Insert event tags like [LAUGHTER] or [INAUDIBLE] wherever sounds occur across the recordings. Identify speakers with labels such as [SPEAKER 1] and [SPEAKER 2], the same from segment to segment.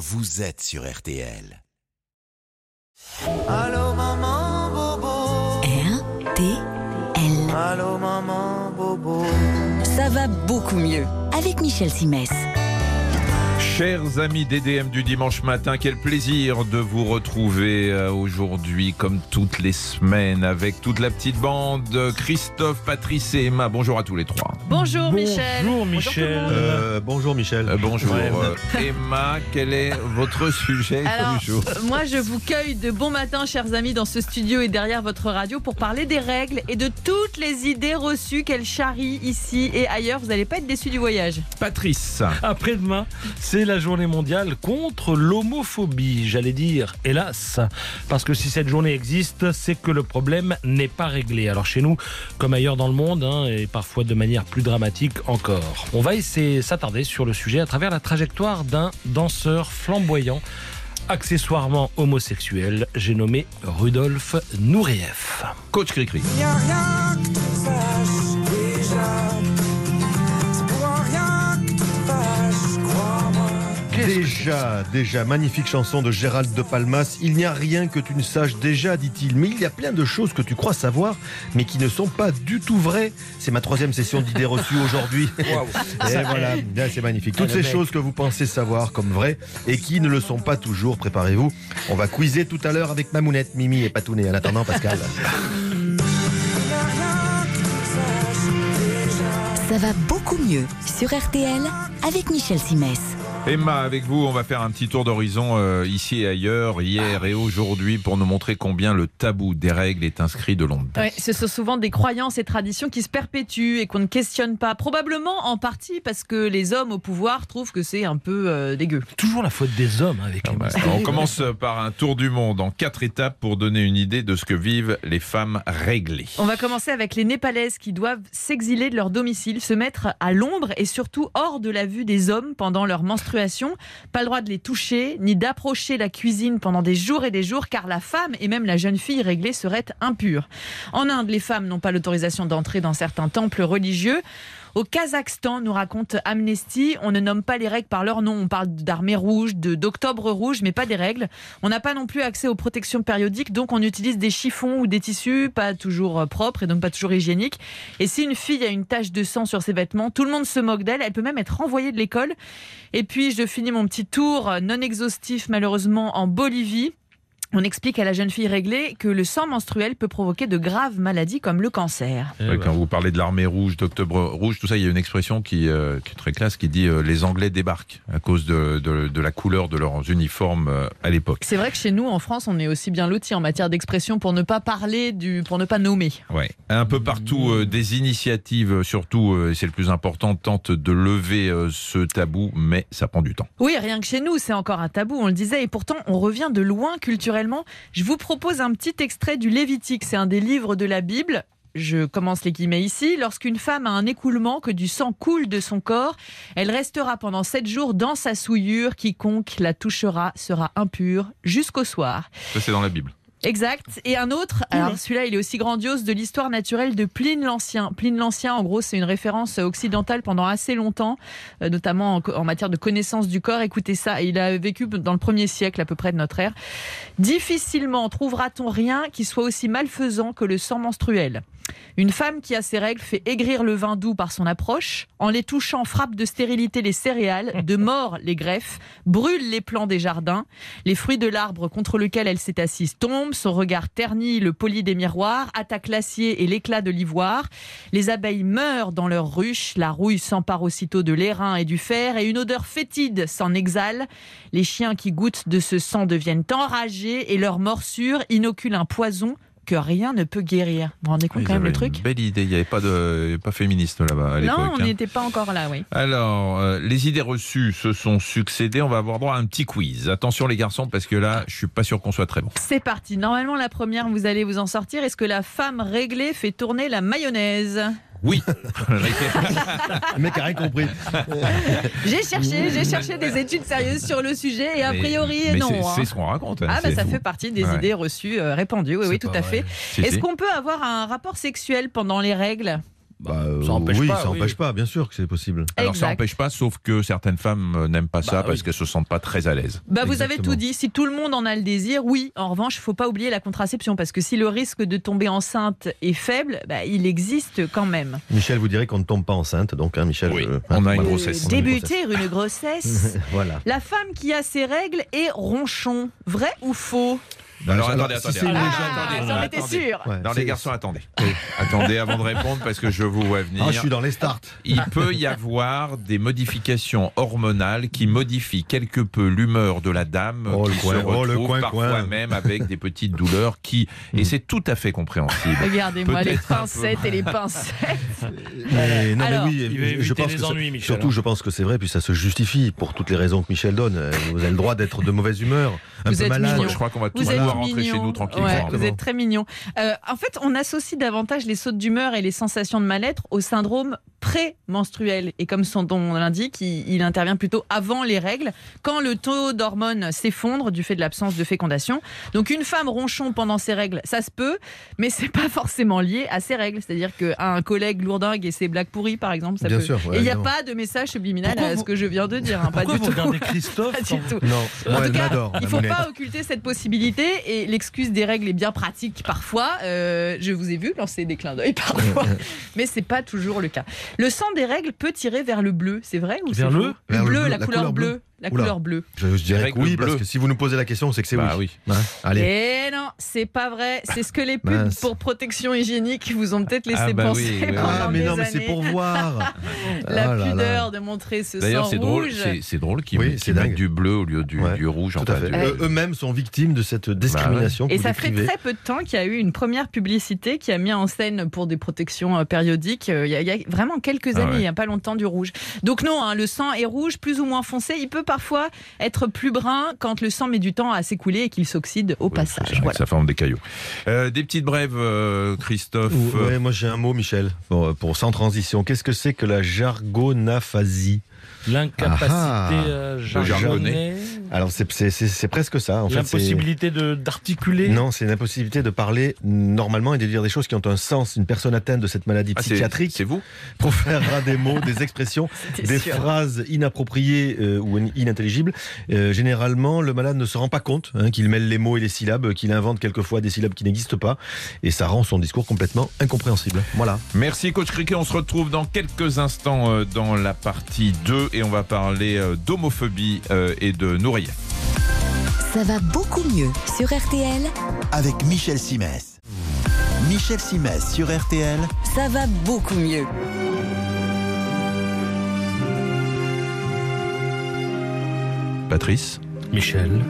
[SPEAKER 1] vous êtes sur RTL.
[SPEAKER 2] Allô maman bobo.
[SPEAKER 3] RTL.
[SPEAKER 2] Allô maman bobo.
[SPEAKER 3] Ça va beaucoup mieux avec Michel Simès.
[SPEAKER 4] Chers amis DDM du dimanche matin, quel plaisir de vous retrouver euh, aujourd'hui comme toutes les semaines avec toute la petite bande, Christophe, Patrice et Emma. Bonjour à tous les trois.
[SPEAKER 5] Bonjour Michel.
[SPEAKER 6] Bonjour Michel.
[SPEAKER 7] Euh, bonjour Michel.
[SPEAKER 4] Euh, bonjour.
[SPEAKER 6] Ouais.
[SPEAKER 4] euh, Emma, quel est votre sujet
[SPEAKER 5] Alors,
[SPEAKER 4] du jour
[SPEAKER 5] euh, moi je vous cueille de bon matin, chers amis, dans ce studio et derrière votre radio pour parler des règles et de toutes les idées reçues qu'elles charrient ici et ailleurs. Vous n'allez pas être déçus du voyage.
[SPEAKER 4] Patrice.
[SPEAKER 6] Après-demain, c'est la journée mondiale contre l'homophobie. J'allais dire, hélas. Parce que si cette journée existe, c'est que le problème n'est pas réglé. Alors chez nous, comme ailleurs dans le monde, hein, et parfois de manière plus dramatique encore. On va essayer s'attarder sur le sujet à travers la trajectoire d'un danseur flamboyant accessoirement homosexuel, j'ai nommé Rudolf Nureyev.
[SPEAKER 4] Coach Cricri.
[SPEAKER 2] Déjà,
[SPEAKER 7] déjà, magnifique chanson de Gérald de Palmas. Il n'y a rien que tu ne saches déjà, dit-il. Mais il y a plein de choses que tu crois savoir, mais qui ne sont pas du tout vraies. C'est ma troisième session d'idées reçues [LAUGHS] aujourd'hui. Et voilà, Là, c'est magnifique. Toutes
[SPEAKER 6] Ah,
[SPEAKER 7] ces
[SPEAKER 6] le mec.
[SPEAKER 7] choses que vous pensez savoir comme vraies et qui ne le sont pas toujours, préparez-vous. On va quizer tout à l'heure avec Mamounette, Mimi et Patounet. En attendant, Pascal. [LAUGHS]
[SPEAKER 3] Ça va beaucoup mieux sur RTL avec Michel Simès.
[SPEAKER 4] Emma, avec vous, on va faire un petit tour d'horizon euh, ici et ailleurs, hier et aujourd'hui, pour nous montrer combien le tabou des règles est inscrit de longue date.
[SPEAKER 5] Ouais, ce sont souvent des croyances et traditions qui se perpétuent et qu'on ne questionne pas. Probablement en partie parce que les hommes au pouvoir trouvent que c'est un peu euh, dégueu.
[SPEAKER 6] Toujours la faute des hommes avec les
[SPEAKER 4] Ah bah,
[SPEAKER 6] mystères.
[SPEAKER 4] on commence par un tour du monde en quatre étapes pour donner une idée de ce que vivent les femmes réglées.
[SPEAKER 5] On va commencer avec les Népalaises qui doivent s'exiler de leur domicile, se mettre à l'ombre et surtout hors de la vue des hommes pendant leur menstruation. Pas le droit de les toucher ni d'approcher la cuisine pendant des jours et des jours car la femme et même la jeune fille réglée seraient impures. En Inde, les femmes n'ont pas l'autorisation d'entrer dans certains temples religieux. Au Kazakhstan, nous raconte Amnesty, on ne nomme pas les règles par leur nom. On parle d'armée rouge, d'octobre rouge, mais pas des règles. On n'a pas non plus accès aux protections périodiques, donc on utilise des chiffons ou des tissus pas toujours euh, propres et donc pas toujours hygiéniques. Et si une fille a une tache de sang sur ses vêtements, tout le monde se moque d'elle. Elle peut même être renvoyée de l'école. Et puis, je finis mon petit tour euh, non exhaustif, malheureusement, en Bolivie. On explique à la jeune fille réglée que le sang menstruel peut provoquer de graves maladies comme le cancer.
[SPEAKER 6] Eh
[SPEAKER 4] Ouais,
[SPEAKER 6] ben.
[SPEAKER 4] Quand vous parlez de l'armée rouge, d'octobre rouge, tout ça, il y a une expression qui, euh, qui est très classe qui dit euh, les Anglais débarquent à cause de, de- de la couleur de leurs uniformes euh, à l'époque.
[SPEAKER 5] C'est vrai que chez nous, en France, on est aussi bien lotis en matière d'expression pour ne pas parler du, pour ne pas nommer.
[SPEAKER 4] Ouais. Un peu partout, euh, des initiatives, surtout, euh, et c'est le plus important, tentent de lever euh, ce tabou, mais ça prend du temps.
[SPEAKER 5] Oui, rien que chez nous, c'est encore un tabou, on le disait, et pourtant on revient de loin culturellement. Je vous propose un petit extrait du Lévitique, c'est un des livres de la Bible. Je commence les guillemets ici. Lorsqu'une femme a un écoulement, que du sang coule de son corps, elle restera pendant sept jours dans sa souillure. Quiconque la touchera sera impur jusqu'au soir.
[SPEAKER 4] Ça, c'est dans la Bible.
[SPEAKER 5] Exact. Et un autre, alors celui-là, il est aussi grandiose, de l'histoire naturelle de Pline l'Ancien. Pline l'Ancien, en gros, c'est une référence occidentale pendant assez longtemps, euh, notamment en, en matière de connaissance du corps. Écoutez ça, il a vécu dans le premier siècle à peu près de notre ère. Difficilement trouvera-t-on rien qui soit aussi malfaisant que le sang menstruel? Une femme qui a ses règles fait aigrir le vin doux par son approche, en les touchant frappe de stérilité les céréales, de [LAUGHS] mort les greffes, brûle les plants des jardins, les fruits de l'arbre contre lequel elle s'est assise tombent, son regard ternit le poli des miroirs, attaque l'acier et l'éclat de l'ivoire, les abeilles meurent dans leurs ruches, la rouille s'empare aussitôt de l'airain et du fer, et une odeur fétide s'en exhale, les chiens qui goûtent de ce sang deviennent enragés, et leur morsure inocule un poison que rien ne peut guérir. Vous vous rendez compte quand même le truc
[SPEAKER 4] belle idée. Il n'y avait pas de pas féministe là-bas à l'époque.
[SPEAKER 5] Non, on
[SPEAKER 4] hein.
[SPEAKER 5] n'était pas encore là, oui.
[SPEAKER 4] Alors, euh, les idées reçues se sont succédées. On va avoir droit à un petit quiz. Attention les garçons, parce que là, je suis pas sûr qu'on soit très bon.
[SPEAKER 5] C'est parti. Normalement, la première, vous allez vous en sortir. Est-ce que la femme réglée fait tourner la mayonnaise?
[SPEAKER 4] Oui. [LAUGHS]
[SPEAKER 7] Le mec a rien compris.
[SPEAKER 5] J'ai cherché, j'ai cherché des études sérieuses sur le sujet et a priori,
[SPEAKER 4] mais
[SPEAKER 5] non.
[SPEAKER 4] c'est-
[SPEAKER 5] hein.
[SPEAKER 4] C'est ce qu'on raconte. hein.
[SPEAKER 5] Ah, bah ça fait partie des
[SPEAKER 4] Ouais.
[SPEAKER 5] idées reçues, euh, répandues. Oui, oui, tout à
[SPEAKER 6] vrai.
[SPEAKER 5] fait.
[SPEAKER 4] Si,
[SPEAKER 5] Est-ce
[SPEAKER 4] si.
[SPEAKER 5] qu'on peut avoir un rapport sexuel pendant les règles?
[SPEAKER 6] Bah,
[SPEAKER 7] Bah,
[SPEAKER 6] ça empêche
[SPEAKER 7] oui,
[SPEAKER 6] pas,
[SPEAKER 7] ça
[SPEAKER 6] oui.
[SPEAKER 7] empêche pas, bien sûr que c'est possible.
[SPEAKER 4] Alors ça n'empêche pas, sauf que certaines femmes euh, n'aiment pas ça
[SPEAKER 6] Bah,
[SPEAKER 4] parce
[SPEAKER 6] oui.
[SPEAKER 4] qu'elles se sentent pas très à l'aise.
[SPEAKER 5] Bah, vous avez tout dit. Si tout le monde en a le désir, oui. En revanche, il faut pas oublier la contraception parce que si le risque de tomber enceinte est faible, bah, il existe quand même.
[SPEAKER 7] Michel vous dirait qu'on ne tombe pas enceinte, donc hein, Michel.
[SPEAKER 4] Oui,
[SPEAKER 7] je-
[SPEAKER 4] on a une grossesse.
[SPEAKER 7] On a une
[SPEAKER 5] Débuter une grossesse. [LAUGHS]
[SPEAKER 7] voilà.
[SPEAKER 5] La femme qui a ses règles est ronchon. Vrai ou faux?
[SPEAKER 4] Alors,
[SPEAKER 7] Alors,
[SPEAKER 4] attendez,
[SPEAKER 7] si
[SPEAKER 4] attendez,
[SPEAKER 5] Ah,
[SPEAKER 4] attendez,
[SPEAKER 5] j'en étais
[SPEAKER 4] attendez.
[SPEAKER 5] sûre.
[SPEAKER 7] Ouais,
[SPEAKER 4] Non, les garçons, attendez. [LAUGHS] attendez avant de répondre parce que je vous vois venir.
[SPEAKER 7] Ah, je suis dans les starts.
[SPEAKER 4] Il peut y avoir des modifications hormonales qui modifient quelque peu l'humeur de la dame
[SPEAKER 7] Oh,
[SPEAKER 4] qui
[SPEAKER 7] le coin,
[SPEAKER 4] se
[SPEAKER 7] oh, le
[SPEAKER 4] retrouve
[SPEAKER 7] coin,
[SPEAKER 4] parfois
[SPEAKER 7] coin.
[SPEAKER 4] même avec des petites douleurs qui [LAUGHS] et c'est tout à fait compréhensible.
[SPEAKER 5] Regardez-moi les
[SPEAKER 4] peu.
[SPEAKER 5] pincettes et les pincettes. [LAUGHS]
[SPEAKER 7] Mais, non,
[SPEAKER 5] Alors,
[SPEAKER 7] mais oui,
[SPEAKER 6] il
[SPEAKER 7] je pense
[SPEAKER 6] les
[SPEAKER 7] que
[SPEAKER 6] ennuis, Michel,
[SPEAKER 7] surtout,
[SPEAKER 6] hein.
[SPEAKER 7] je pense que c'est vrai, puis ça se justifie pour toutes les raisons que Michel donne. Euh, Vous avez le droit d'être de mauvaise humeur, un
[SPEAKER 5] Vous
[SPEAKER 7] peu
[SPEAKER 5] êtes
[SPEAKER 7] malade.
[SPEAKER 5] mignon.
[SPEAKER 4] Je crois qu'on va tous pouvoir rentrer chez nous tranquillement.
[SPEAKER 5] Ouais, vous êtes très mignon. Euh, en fait, on associe davantage les sautes d'humeur et les sensations de mal-être au syndrome pré-menstruel. Et comme son nom l'indique, il, il intervient plutôt avant les règles, quand le taux d'hormones s'effondre du fait de l'absence de fécondation. Donc une femme ronchon pendant ses règles, ça se peut, mais c'est pas forcément lié à ses règles. C'est-à-dire qu'un collègue lourdingue et ses blagues pourries, par exemple, ça
[SPEAKER 7] Bien
[SPEAKER 5] peut.
[SPEAKER 7] sûr, ouais,
[SPEAKER 5] et il n'y a
[SPEAKER 7] non.
[SPEAKER 5] pas de message subliminal
[SPEAKER 6] Pourquoi
[SPEAKER 5] à ce que je viens de dire. hein, pas du
[SPEAKER 6] vous
[SPEAKER 5] tout.
[SPEAKER 6] regardez [LAUGHS] Christophe
[SPEAKER 5] Pas du tout.
[SPEAKER 7] Non,
[SPEAKER 5] En tout cas, il
[SPEAKER 7] la
[SPEAKER 5] faut pas occulter cette possibilité et l'excuse des règles est bien pratique parfois. Euh, je vous ai vu lancer des clins d'œil [LAUGHS] parfois, mais c'est pas toujours le cas. Le sang des règles peut tirer vers le bleu, c'est vrai ou c'est
[SPEAKER 6] Vers le-
[SPEAKER 7] le
[SPEAKER 5] bleu,
[SPEAKER 7] bleu,
[SPEAKER 5] la,
[SPEAKER 7] la
[SPEAKER 5] couleur
[SPEAKER 7] couleur
[SPEAKER 5] bleue,
[SPEAKER 7] bleue.
[SPEAKER 5] La
[SPEAKER 7] Oula.
[SPEAKER 5] couleur bleue.
[SPEAKER 7] Je, je dirais que oui, parce que si vous nous posez la question, c'est que c'est
[SPEAKER 4] Bah
[SPEAKER 7] oui.
[SPEAKER 4] oui.
[SPEAKER 7] Hein Allez.
[SPEAKER 5] Et non, c'est pas vrai. C'est ce que les pubs
[SPEAKER 7] Mince.
[SPEAKER 5] pour protection hygiénique vous ont peut-être laissé
[SPEAKER 4] Ah bah
[SPEAKER 5] penser
[SPEAKER 4] oui, oui, oui.
[SPEAKER 5] pendant
[SPEAKER 7] Ah, mais
[SPEAKER 5] des
[SPEAKER 7] non, mais c'est pour voir. [LAUGHS]
[SPEAKER 5] La
[SPEAKER 7] Ah là là.
[SPEAKER 5] pudeur de montrer ce sang
[SPEAKER 4] c'est drôle,
[SPEAKER 5] rouge.
[SPEAKER 4] c'est- c'est drôle qu'ils
[SPEAKER 7] Oui,
[SPEAKER 4] mettent- du bleu au lieu du,
[SPEAKER 7] Ouais,
[SPEAKER 4] du rouge.
[SPEAKER 7] Tout à
[SPEAKER 4] enfin,
[SPEAKER 7] fait. Eux-mêmes sont victimes de cette discrimination.
[SPEAKER 5] Et ça fait très peu de temps qu'il y a eu une première publicité qui a mis en scène pour des protections euh, périodiques. euh, Il y, a, il y a vraiment quelques
[SPEAKER 4] Ah
[SPEAKER 5] années,
[SPEAKER 4] ouais.
[SPEAKER 5] il n'y a pas longtemps, du rouge. Donc non, hein, le sang est rouge, plus ou moins foncé. Il peut parfois être plus brun quand le sang met du temps à s'écouler et qu'il s'oxyde au
[SPEAKER 4] Oui,
[SPEAKER 5] passage. Voilà.
[SPEAKER 4] Ça forme des cailloux. Euh, des petites brèves, euh, Christophe.
[SPEAKER 7] Ouais, moi j'ai un mot, Michel, pour, pour sans transition. Qu'est-ce que c'est que la jargonaphasie
[SPEAKER 6] L'incapacité
[SPEAKER 7] Ah ah.
[SPEAKER 4] jargonner.
[SPEAKER 6] jargonner,
[SPEAKER 7] Alors c'est- presque ça.
[SPEAKER 6] L'impossibilité de- d'articuler.
[SPEAKER 7] Non, c'est l'impossibilité de parler normalement et de dire des choses qui ont un sens. Une personne atteinte de cette maladie
[SPEAKER 4] Ah, c'est-
[SPEAKER 7] psychiatrique
[SPEAKER 4] C'est vous
[SPEAKER 7] proférera des mots, des expressions, [LAUGHS] des
[SPEAKER 5] sûr.
[SPEAKER 7] phrases inappropriées euh, ou in- inintelligibles. Euh, généralement, le malade ne se rend pas compte hein, qu'il mêle les mots et les syllabes, qu'il invente quelquefois des syllabes qui n'existent pas, et ça rend son discours complètement incompréhensible. Voilà.
[SPEAKER 4] Merci Coach Cricket. On se retrouve dans quelques instants euh, dans la partie 2 et on va parler euh, d'homophobie euh, et de Nourrier.
[SPEAKER 3] Ça va beaucoup mieux sur RTL.
[SPEAKER 1] Avec Michel Simès. Michel Simès sur RTL.
[SPEAKER 3] Ça va beaucoup mieux.
[SPEAKER 4] Patrice,
[SPEAKER 6] Michel,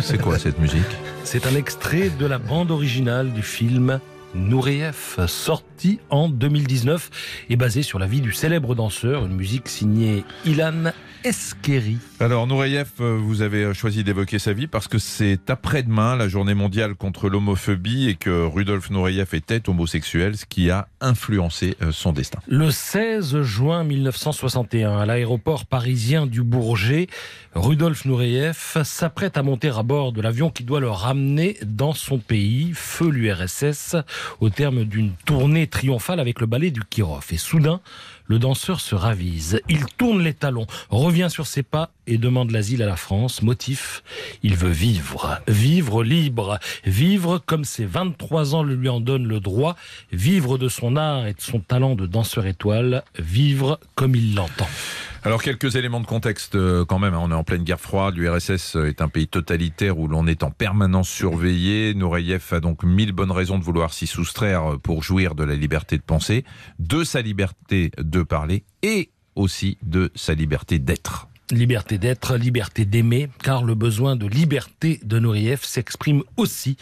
[SPEAKER 4] c'est quoi cette musique?
[SPEAKER 6] C'est un extrait de la bande originale du film Nourieff, sorti en 2019 et basé sur la vie du célèbre danseur, une musique signée Ilan Eskeri.
[SPEAKER 4] Alors Nourayev, euh, vous avez choisi d'évoquer sa vie parce que c'est après-demain la journée mondiale contre l'homophobie et que Rudolf Nureyev était homosexuel, ce qui a influencé euh, son destin.
[SPEAKER 6] Le 16 juin 1961, à l'aéroport parisien du Bourget, Rudolf Nureyev s'apprête à monter à bord de l'avion qui doit le ramener dans son pays, feu l'URSS, au terme d'une tournée triomphale avec le ballet du Kirov. Et soudain, le danseur se ravise. Il tourne les talons, revient sur ses pas et demande l'asile à la France. Motif, il veut vivre. Vivre libre. Vivre comme ses 23 ans lui en donnent le droit. Vivre de son art et de son talent de danseur étoile. Vivre comme il l'entend.
[SPEAKER 4] Alors quelques éléments de contexte euh, quand même. hein. On est en pleine guerre froide. L'URSS est un pays totalitaire où l'on est en permanence surveillé. Nureyev a donc mille bonnes raisons de vouloir s'y soustraire pour jouir de la liberté de penser, de sa liberté de parler et aussi de sa liberté d'être.
[SPEAKER 6] Liberté d'être, liberté d'aimer, car le besoin de liberté de Nourieff s'exprime aussi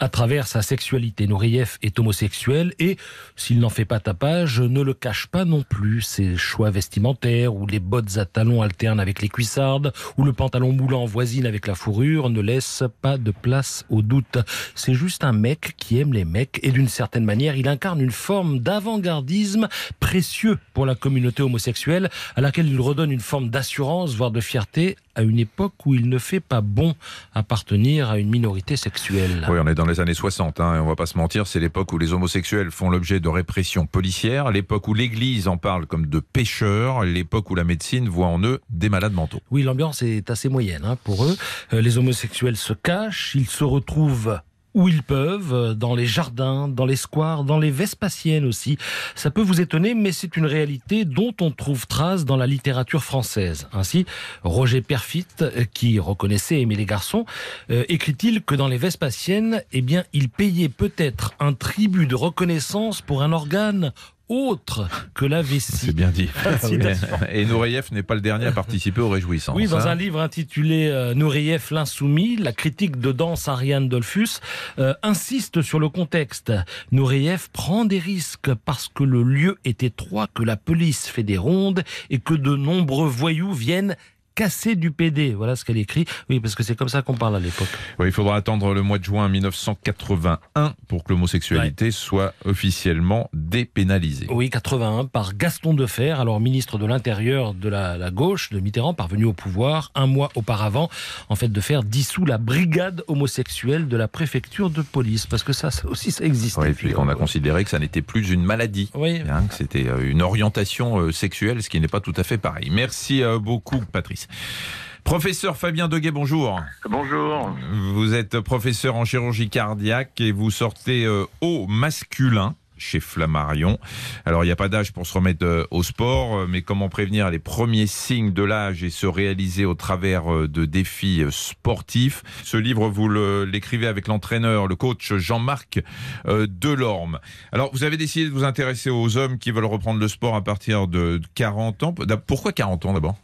[SPEAKER 6] à travers sa sexualité. Nourieff est homosexuel et, s'il n'en fait pas tapage, ne le cache pas non plus. Ses choix vestimentaires, ou les bottes à talons alternent avec les cuissardes, ou le pantalon moulant voisine avec la fourrure, ne laissent pas de place au doute. C'est juste un mec qui aime les mecs et d'une certaine manière, il incarne une forme d'avant-gardisme précieux pour la communauté homosexuelle à laquelle il redonne une forme d'assurance voire de fierté, à une époque où il ne fait pas bon appartenir à une minorité sexuelle.
[SPEAKER 4] Oui, on est dans les années 60, hein, et on va pas se mentir, c'est l'époque où les homosexuels font l'objet de répression policière, l'époque où l'Église en parle comme de pécheurs, l'époque où la médecine voit en eux des malades mentaux.
[SPEAKER 6] Oui, l'ambiance est assez moyenne hein, pour eux. Euh, les homosexuels se cachent, ils se retrouvent où ils peuvent, euh, dans les jardins, dans les squares, dans les Vespasiennes aussi. Ça peut vous étonner, mais c'est une réalité dont on trouve trace dans la littérature française. Ainsi, Roger Perfit, euh, qui reconnaissait aimer les garçons, euh, écrit-il que dans les Vespasiennes, eh bien, il payait peut-être un tribut de reconnaissance pour un organe autre que la vessie.
[SPEAKER 4] C'est bien dit. [LAUGHS] [LAUGHS] Et Nourieff n'est pas le dernier à participer aux réjouissances.
[SPEAKER 6] Oui, dans
[SPEAKER 4] hein.
[SPEAKER 6] un livre intitulé euh, Nourieff l'insoumis, la critique de danse Ariane Dolphus euh, insiste sur le contexte. Nourieff prend des risques parce que le lieu est étroit, que la police fait des rondes et que de nombreux voyous viennent casser du PD. Voilà ce qu'elle écrit. Oui, parce que c'est comme ça qu'on parle à l'époque.
[SPEAKER 4] Oui, il faudra attendre le mois de juin 1981 pour que l'homosexualité soit officiellement dépénalisée.
[SPEAKER 6] Oui, 81 par Gaston Defer, alors ministre de l'Intérieur de la, la gauche de Mitterrand, parvenu au pouvoir un mois auparavant. En fait, Defer dissout la brigade homosexuelle de la préfecture de police, parce que ça, ça aussi, ça existe.
[SPEAKER 4] Oui, puis qu'on a considéré que ça n'était plus une maladie.
[SPEAKER 6] Oui.
[SPEAKER 4] Hein, que c'était euh, une orientation euh, sexuelle, ce qui n'est pas tout à fait pareil. Merci euh, beaucoup, Patrice. Professeur Fabien Deguet, bonjour.
[SPEAKER 8] Bonjour.
[SPEAKER 4] Vous êtes professeur en chirurgie cardiaque et vous sortez euh, au masculin chez Flammarion. Alors, il n'y a pas d'âge pour se remettre euh, au sport, euh, mais comment prévenir les premiers signes de l'âge et se réaliser au travers euh, de défis sportifs? Ce livre, vous l'écrivez avec l'entraîneur, le coach Jean-Marc Delorme. Alors, vous avez décidé de vous intéresser aux hommes qui veulent reprendre le sport à partir de 40 ans. Pourquoi 40 ans d'abord?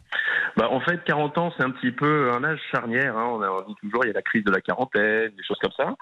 [SPEAKER 8] Bah, en fait, 40 ans, c'est un petit peu un âge charnière. hein. On, a, on dit toujours, il y a la crise de la quarantaine, des choses comme ça.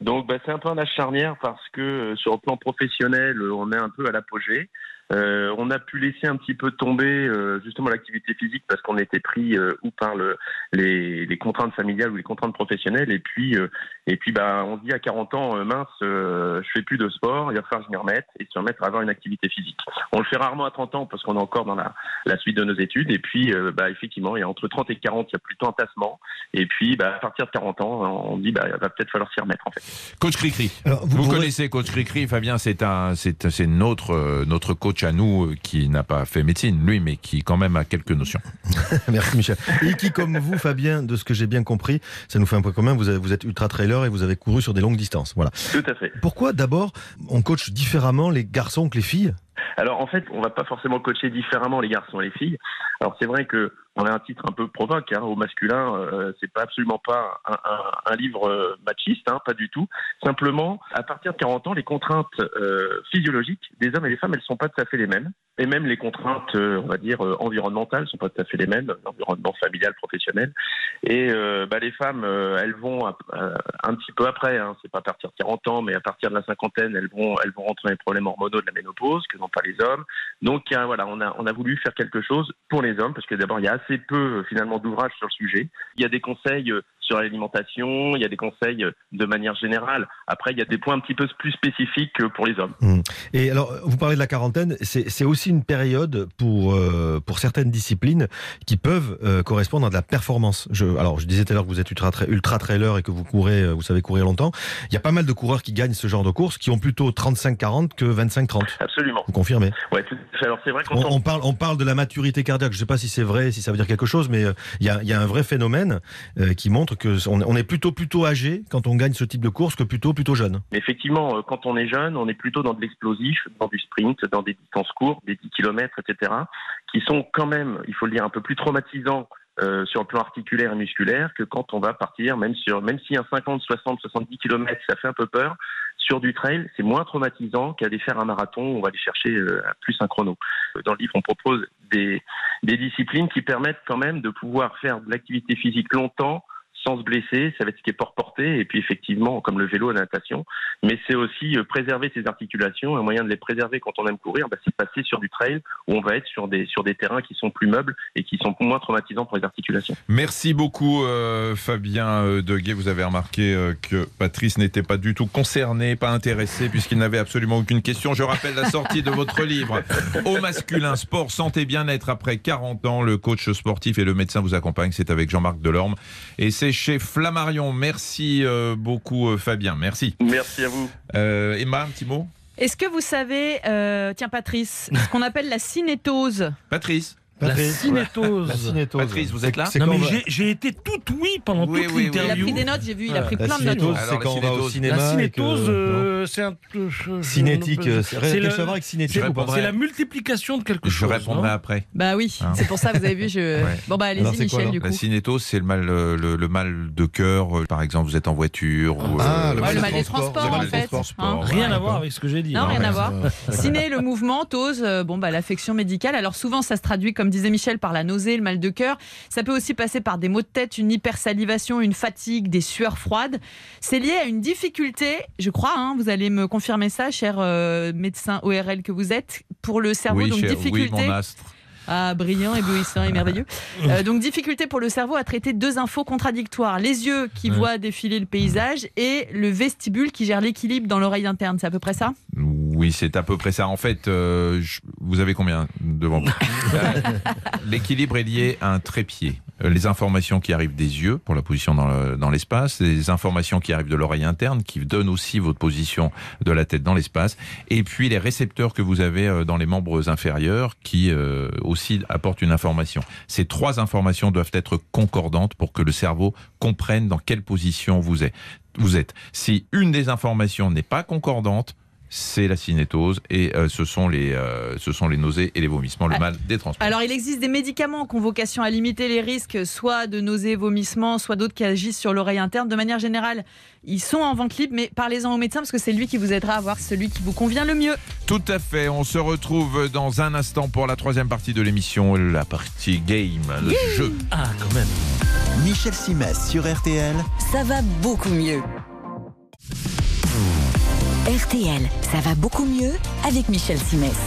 [SPEAKER 8] Donc, bah, c'est un peu un âge charnière parce que euh, sur le plan professionnel, on est un peu à l'apogée. Euh, on a pu laisser un petit peu tomber euh, justement l'activité physique parce qu'on était pris euh, ou par le, les, les contraintes familiales ou les contraintes professionnelles. Et puis, euh, et puis bah, on se dit à 40 ans, euh, mince, euh, je fais plus de sport, il va falloir que je m'y remette et se remettre à avoir une activité physique. On le fait rarement à 30 ans parce qu'on est encore dans la, la suite de nos études. Et puis, euh, bah, effectivement, il y a entre 30 et 40, il y a plutôt un tassement. Et puis, bah, à partir de 40 ans, on dit, bah, il va peut-être falloir s'y remettre en fait.
[SPEAKER 4] Coach Cricri.
[SPEAKER 7] Alors,
[SPEAKER 4] Vous,
[SPEAKER 7] vous pourrez-
[SPEAKER 4] connaissez Coach Cricri, Fabien, c'est un, c'est, c'est notre, notre coach à nous euh, qui n'a pas fait médecine, lui, mais qui quand même a quelques notions. [LAUGHS]
[SPEAKER 7] Merci Michel. Et qui, comme vous, Fabien, de ce que j'ai bien compris, ça nous fait un point commun, vous, avez- vous êtes ultra-trailer et vous avez couru sur des longues distances. Voilà.
[SPEAKER 8] Tout à fait.
[SPEAKER 7] Pourquoi d'abord on coach différemment les garçons que les filles?
[SPEAKER 8] Alors en fait, on va pas forcément coacher différemment les garçons et les filles. Alors c'est vrai que on a un titre un peu provoque hein, au masculin. Euh, c'est pas absolument pas un, livre euh, machiste, hein, pas du tout. Simplement, à partir de 40 ans, les contraintes euh, physiologiques des hommes et des femmes, elles sont pas tout à fait les mêmes. Et même les contraintes, euh, on va dire euh, environnementales, sont pas tout à fait les mêmes. L'environnement familial, professionnel. Et bah, les femmes, elles vont un, petit peu après. Hein, c'est pas à partir de 40 ans, mais à partir de la cinquantaine, elles vont, elles vont rentrer dans les problèmes hormonaux de la ménopause que n'ont pas les hommes. Donc voilà, on a, on a voulu faire quelque chose pour les hommes parce que d'abord il y a assez peu euh, finalement d'ouvrages sur le sujet. Il y a des conseils euh, sur l'alimentation, il y a des conseils euh, de manière générale. Après il y a des points un petit peu plus spécifiques euh, pour les hommes.
[SPEAKER 7] Et alors, vous parlez de la quarantaine, c'est aussi une période pour, euh, pour certaines disciplines qui peuvent euh, correspondre à de la performance. Je, alors, je disais tout à l'heure que vous êtes ultra, tra- ultra trailer et que vous courez, vous savez courir longtemps. Il y a pas mal de coureurs qui gagnent ce genre de course qui ont plutôt 35-40 que 25-30.
[SPEAKER 8] Absolument.
[SPEAKER 7] Vous confirmez?
[SPEAKER 8] Ouais, tout. Alors c'est vrai
[SPEAKER 7] on,
[SPEAKER 8] on,
[SPEAKER 7] parle, on parle de la maturité cardiaque. Je ne sais pas si c'est vrai, si ça veut dire quelque chose, mais euh, il y, a, y a un vrai phénomène qui montre on, est plutôt plutôt âgé quand on gagne ce type de course que plutôt plutôt jeune.
[SPEAKER 8] Effectivement, euh, quand on est jeune, on est plutôt dans de l'explosif, dans du sprint, dans des distances courtes, des 10 km, etc., qui sont quand même, il faut le dire, un peu plus traumatisants euh, sur le plan articulaire et musculaire que quand on va partir, même sur, même si un 50, 60, 70 km, ça fait un peu peur, sur du trail, c'est moins traumatisant qu'aller faire un marathon, on va aller chercher euh, plus un chrono. Dans le livre, on propose des disciplines qui permettent quand même de pouvoir faire de l'activité physique longtemps sans se blesser, ça va être ce qui est porte-portée, et puis effectivement, comme le vélo, la natation. Mais c'est aussi euh, préserver ses articulations. Un moyen de les préserver quand on aime courir, bah, c'est passer sur du trail où on va être sur des, sur des terrains qui sont plus meubles et qui sont moins traumatisants pour les articulations.
[SPEAKER 4] Merci beaucoup euh, Fabien euh, Deguet. Vous avez remarqué euh, que Patrice n'était pas du tout concerné, pas intéressé, puisqu'il n'avait absolument aucune question. Je rappelle la sortie de votre livre [LAUGHS] Au masculin, sport, santé, bien-être après 40 ans. Le coach sportif et le médecin vous accompagnent. C'est avec Jean-Marc Delorme. Et c'est chez Flammarion. Merci euh, beaucoup euh, Fabien. Merci.
[SPEAKER 8] Merci à vous.
[SPEAKER 4] Euh, Emma, un petit mot?
[SPEAKER 5] Est-ce que vous savez, euh, tiens Patrice, ce qu'on appelle la cinétose?
[SPEAKER 4] Patrice
[SPEAKER 6] La cinétose.
[SPEAKER 7] La cinétose.
[SPEAKER 4] Patrice, vous êtes là
[SPEAKER 6] Non mais
[SPEAKER 7] va-
[SPEAKER 6] j'ai- j'ai été tout oui pendant
[SPEAKER 4] Oui,
[SPEAKER 6] toute
[SPEAKER 4] oui, oui.
[SPEAKER 5] Il a
[SPEAKER 6] l'interview.
[SPEAKER 5] pris des notes, j'ai vu, il a pris
[SPEAKER 7] La
[SPEAKER 5] plein de notes.
[SPEAKER 7] c'est
[SPEAKER 4] la
[SPEAKER 7] quand on va au
[SPEAKER 4] cinétose.
[SPEAKER 7] cinéma.
[SPEAKER 6] La cinétose,
[SPEAKER 7] que-
[SPEAKER 6] euh, c'est un. je- je-
[SPEAKER 7] Cinétique,
[SPEAKER 6] je-
[SPEAKER 7] euh,
[SPEAKER 6] c'est le-
[SPEAKER 7] savoir avec cinétique
[SPEAKER 6] C'est
[SPEAKER 7] ou pas
[SPEAKER 4] répondrai-
[SPEAKER 6] c'est la multiplication de quelque
[SPEAKER 4] Je
[SPEAKER 6] chose.
[SPEAKER 4] répondrai
[SPEAKER 6] non
[SPEAKER 4] après.
[SPEAKER 5] Bah oui,
[SPEAKER 4] Hein
[SPEAKER 5] c'est pour ça, vous avez vu, je...
[SPEAKER 4] Ouais.
[SPEAKER 5] Bon bah allez-y
[SPEAKER 7] quoi,
[SPEAKER 5] Michel
[SPEAKER 7] alors
[SPEAKER 5] du coup.
[SPEAKER 4] La cinétose, c'est le mal, euh, le, le mal de cœur. euh, Par exemple, vous êtes en voiture. Ou,
[SPEAKER 7] Ah,
[SPEAKER 4] euh,
[SPEAKER 5] Ouais, le mal des
[SPEAKER 7] transport,
[SPEAKER 5] transports en fait. hein.
[SPEAKER 6] Rien à voir avec ce que j'ai dit.
[SPEAKER 5] Non,
[SPEAKER 6] hein.
[SPEAKER 5] rien à voir.
[SPEAKER 7] euh,
[SPEAKER 5] Ciné, le mouvement, tose, euh, bon, bah, l'affection médicale. Alors souvent, ça se traduit, comme disait Michel, par la nausée, le mal de cœur. Ça peut aussi passer par des maux de tête, une hypersalivation, une fatigue, des sueurs froides. C'est lié à une difficulté, je crois, hein, vous allez me confirmer ça, cher euh, médecin ORL que vous êtes, pour le cerveau.
[SPEAKER 4] oui,
[SPEAKER 5] donc
[SPEAKER 4] cher- oui,
[SPEAKER 5] difficulté.
[SPEAKER 4] mon astre.
[SPEAKER 5] Ah, brillant, éblouissant et merveilleux. [LAUGHS] Euh, donc, difficulté pour le cerveau à traiter deux infos contradictoires. Les yeux qui
[SPEAKER 6] Ouais.
[SPEAKER 5] voient défiler le paysage et le vestibule qui gère l'équilibre dans l'oreille interne. C'est à peu près ça?
[SPEAKER 4] Oui, c'est à peu près ça. En fait, euh, je- vous avez combien devant vous [LAUGHS] L'équilibre est lié à un trépied. Euh, Les informations qui arrivent des yeux pour la position dans le- dans l'espace, les informations qui arrivent de l'oreille interne qui donnent aussi votre position de la tête dans l'espace, et puis les récepteurs que vous avez euh, dans les membres inférieurs qui euh, aussi apportent une information. Ces trois informations doivent être concordantes pour que le cerveau comprenne dans quelle position vous êtes. Vous êtes. Si une des informations n'est pas concordante, c'est la cinétose et euh, ce, sont les, euh, ce sont les nausées et les vomissements, le
[SPEAKER 5] Ah.
[SPEAKER 4] mal des transports.
[SPEAKER 5] Alors, il existe des médicaments qui ont vocation à limiter les risques, soit de nausées, vomissements, soit d'autres qui agissent sur l'oreille interne. De manière générale, ils sont en vente libre, mais parlez-en au médecin parce que c'est lui qui vous aidera à voir celui qui vous convient le mieux.
[SPEAKER 4] Tout à fait, on se retrouve dans un instant pour la troisième partie de l'émission, la partie game, le jeu.
[SPEAKER 6] Ah, quand même.
[SPEAKER 1] Michel Simès sur RTL.
[SPEAKER 3] Ça va beaucoup mieux. RTL, ça va beaucoup mieux avec Michel Simès.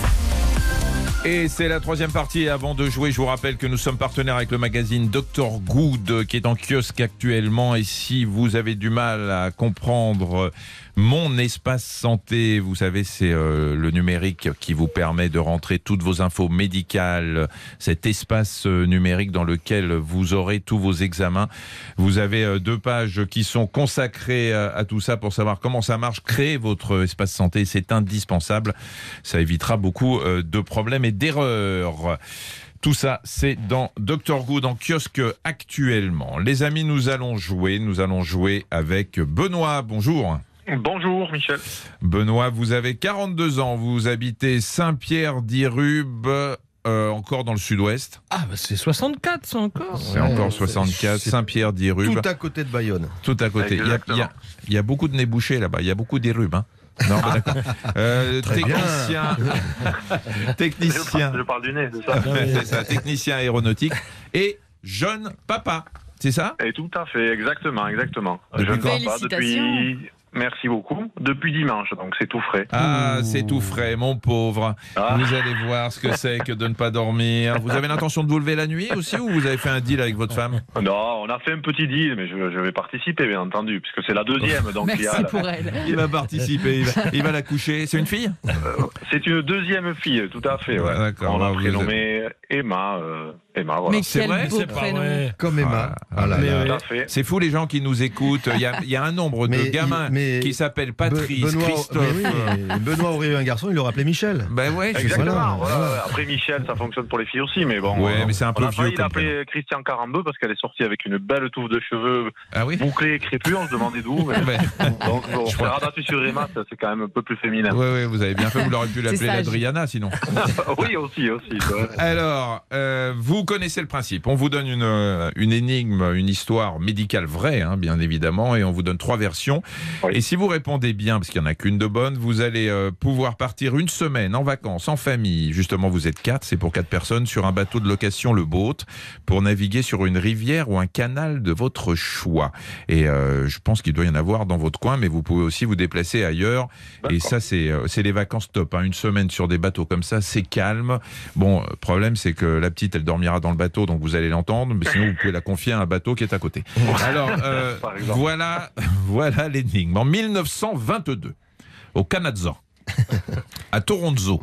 [SPEAKER 4] Et c'est la troisième partie. Avant de jouer, je vous rappelle que nous sommes partenaires avec le magazine Dr Good qui est en kiosque actuellement. Et si vous avez du mal à comprendre mon espace santé, vous savez, c'est euh, le numérique qui vous permet de rentrer toutes vos infos médicales, cet espace euh, numérique dans lequel vous aurez tous vos examens. Vous avez euh, deux pages qui sont consacrées à, tout ça pour savoir comment ça marche. Créer votre espace santé, c'est indispensable. Ça évitera beaucoup de problèmes et d'erreurs. Tout ça, c'est dans Dr Good en kiosque actuellement. Les amis, nous allons jouer. Nous allons jouer avec Benoît. Bonjour.
[SPEAKER 8] Bonjour Michel.
[SPEAKER 4] Benoît, vous avez 42 ans. Vous habitez Saint-Pierre-d'Irube, euh, encore dans le sud-ouest.
[SPEAKER 6] Ah, bah c'est 64, ça encore.
[SPEAKER 4] C'est
[SPEAKER 7] Ouais,
[SPEAKER 4] encore
[SPEAKER 7] c'est-
[SPEAKER 4] 64,
[SPEAKER 7] c'est
[SPEAKER 4] Saint-Pierre-d'Irube.
[SPEAKER 7] Tout à côté de Bayonne.
[SPEAKER 4] Tout à côté. Il y, a,
[SPEAKER 8] Exactement.
[SPEAKER 4] il y a- il y a beaucoup de nez bouchés là-bas. Il y a beaucoup d'érubes. Hein non, bah, d'accord. Euh, technicien, [LAUGHS] technicien,
[SPEAKER 8] Je parle du nez, c'est ça [LAUGHS]
[SPEAKER 4] c'est ça, technicien aéronautique et jeune papa. C'est ça?
[SPEAKER 8] Et tout à fait, exactement, exactement.
[SPEAKER 4] Depuis
[SPEAKER 8] Je ne depuis. Merci beaucoup. Depuis dimanche, donc c'est tout frais.
[SPEAKER 4] Ah, c'est tout frais, mon pauvre.
[SPEAKER 8] Ah.
[SPEAKER 4] Vous allez voir ce que c'est que de ne pas dormir. Vous avez l'intention de vous lever la nuit aussi ou vous avez fait un deal avec votre femme?
[SPEAKER 8] Non, on a fait un petit deal, mais je, je vais participer, bien entendu, puisque c'est la deuxième. Donc il y
[SPEAKER 5] Merci
[SPEAKER 8] a-
[SPEAKER 5] pour elle. [LAUGHS]
[SPEAKER 4] Il va participer, il va, il va la coucher. C'est une fille?
[SPEAKER 8] C'est une deuxième fille, tout à fait. Ouais. On
[SPEAKER 4] bah,
[SPEAKER 8] a
[SPEAKER 4] vous
[SPEAKER 8] prénommé Emma. euh, Emma, voilà.
[SPEAKER 5] Mais
[SPEAKER 4] C'est vrai,
[SPEAKER 6] C'est pas vrai.
[SPEAKER 7] Comme Emma.
[SPEAKER 4] Ah,
[SPEAKER 7] Ah
[SPEAKER 6] oui.
[SPEAKER 4] C'est fou les gens qui nous écoutent. Il y a, il y a un nombre de
[SPEAKER 7] Mais-
[SPEAKER 4] gamins
[SPEAKER 7] mais-
[SPEAKER 4] qui s'appellent Patrice,
[SPEAKER 7] Benoît,
[SPEAKER 4] Christophe.
[SPEAKER 7] oui, Benoît aurait eu un garçon, il l'aurait appelé Michel.
[SPEAKER 4] Ben ouais,
[SPEAKER 8] Exactement.
[SPEAKER 7] Voilà.
[SPEAKER 8] Après Michel, ça fonctionne pour les filles aussi, mais bon.
[SPEAKER 4] Ouais, mais c'est un peu
[SPEAKER 8] on a
[SPEAKER 4] vieux
[SPEAKER 8] failli
[SPEAKER 4] comme
[SPEAKER 8] l'appeler Christian Carambeu parce qu'elle est sortie avec une belle touffe de cheveux
[SPEAKER 4] Ah oui
[SPEAKER 8] bouclés et crépus. On se demandait d'où. mais-. [LAUGHS] Donc, bon,
[SPEAKER 4] Je
[SPEAKER 8] a sur Emma, c'est quand même un peu plus féminin.
[SPEAKER 4] Ouais, ouais, vous avez bien fait, vous l'auriez pu l'appeler
[SPEAKER 5] sage.
[SPEAKER 4] l'Adriana sinon. [LAUGHS]
[SPEAKER 8] oui, aussi, aussi.
[SPEAKER 4] Alors, euh, vous Vous connaissez le principe. On vous donne une, euh, une énigme, une histoire médicale vraie, hein, bien évidemment, et on vous donne trois versions. Et si vous répondez bien, parce qu'il n'y en a qu'une de bonne, vous allez euh, pouvoir partir une semaine en vacances, en famille. Justement, vous êtes quatre, c'est pour quatre personnes, sur un bateau de location, le boat, pour naviguer sur une rivière ou un canal de votre choix. Et euh, je pense qu'il doit y en avoir dans votre coin, mais vous pouvez aussi vous déplacer ailleurs. Et ça, c'est les vacances top. hein. Une semaine sur des bateaux comme ça, c'est calme. Bon, problème, c'est que la petite, elle dormira dans le bateau, donc vous allez l'entendre. Mais sinon, vous pouvez la confier à un bateau qui est à côté. Alors, [LAUGHS] euh, voilà, [LAUGHS] voilà l'énigme. En 1922, au Canada, à Toronto,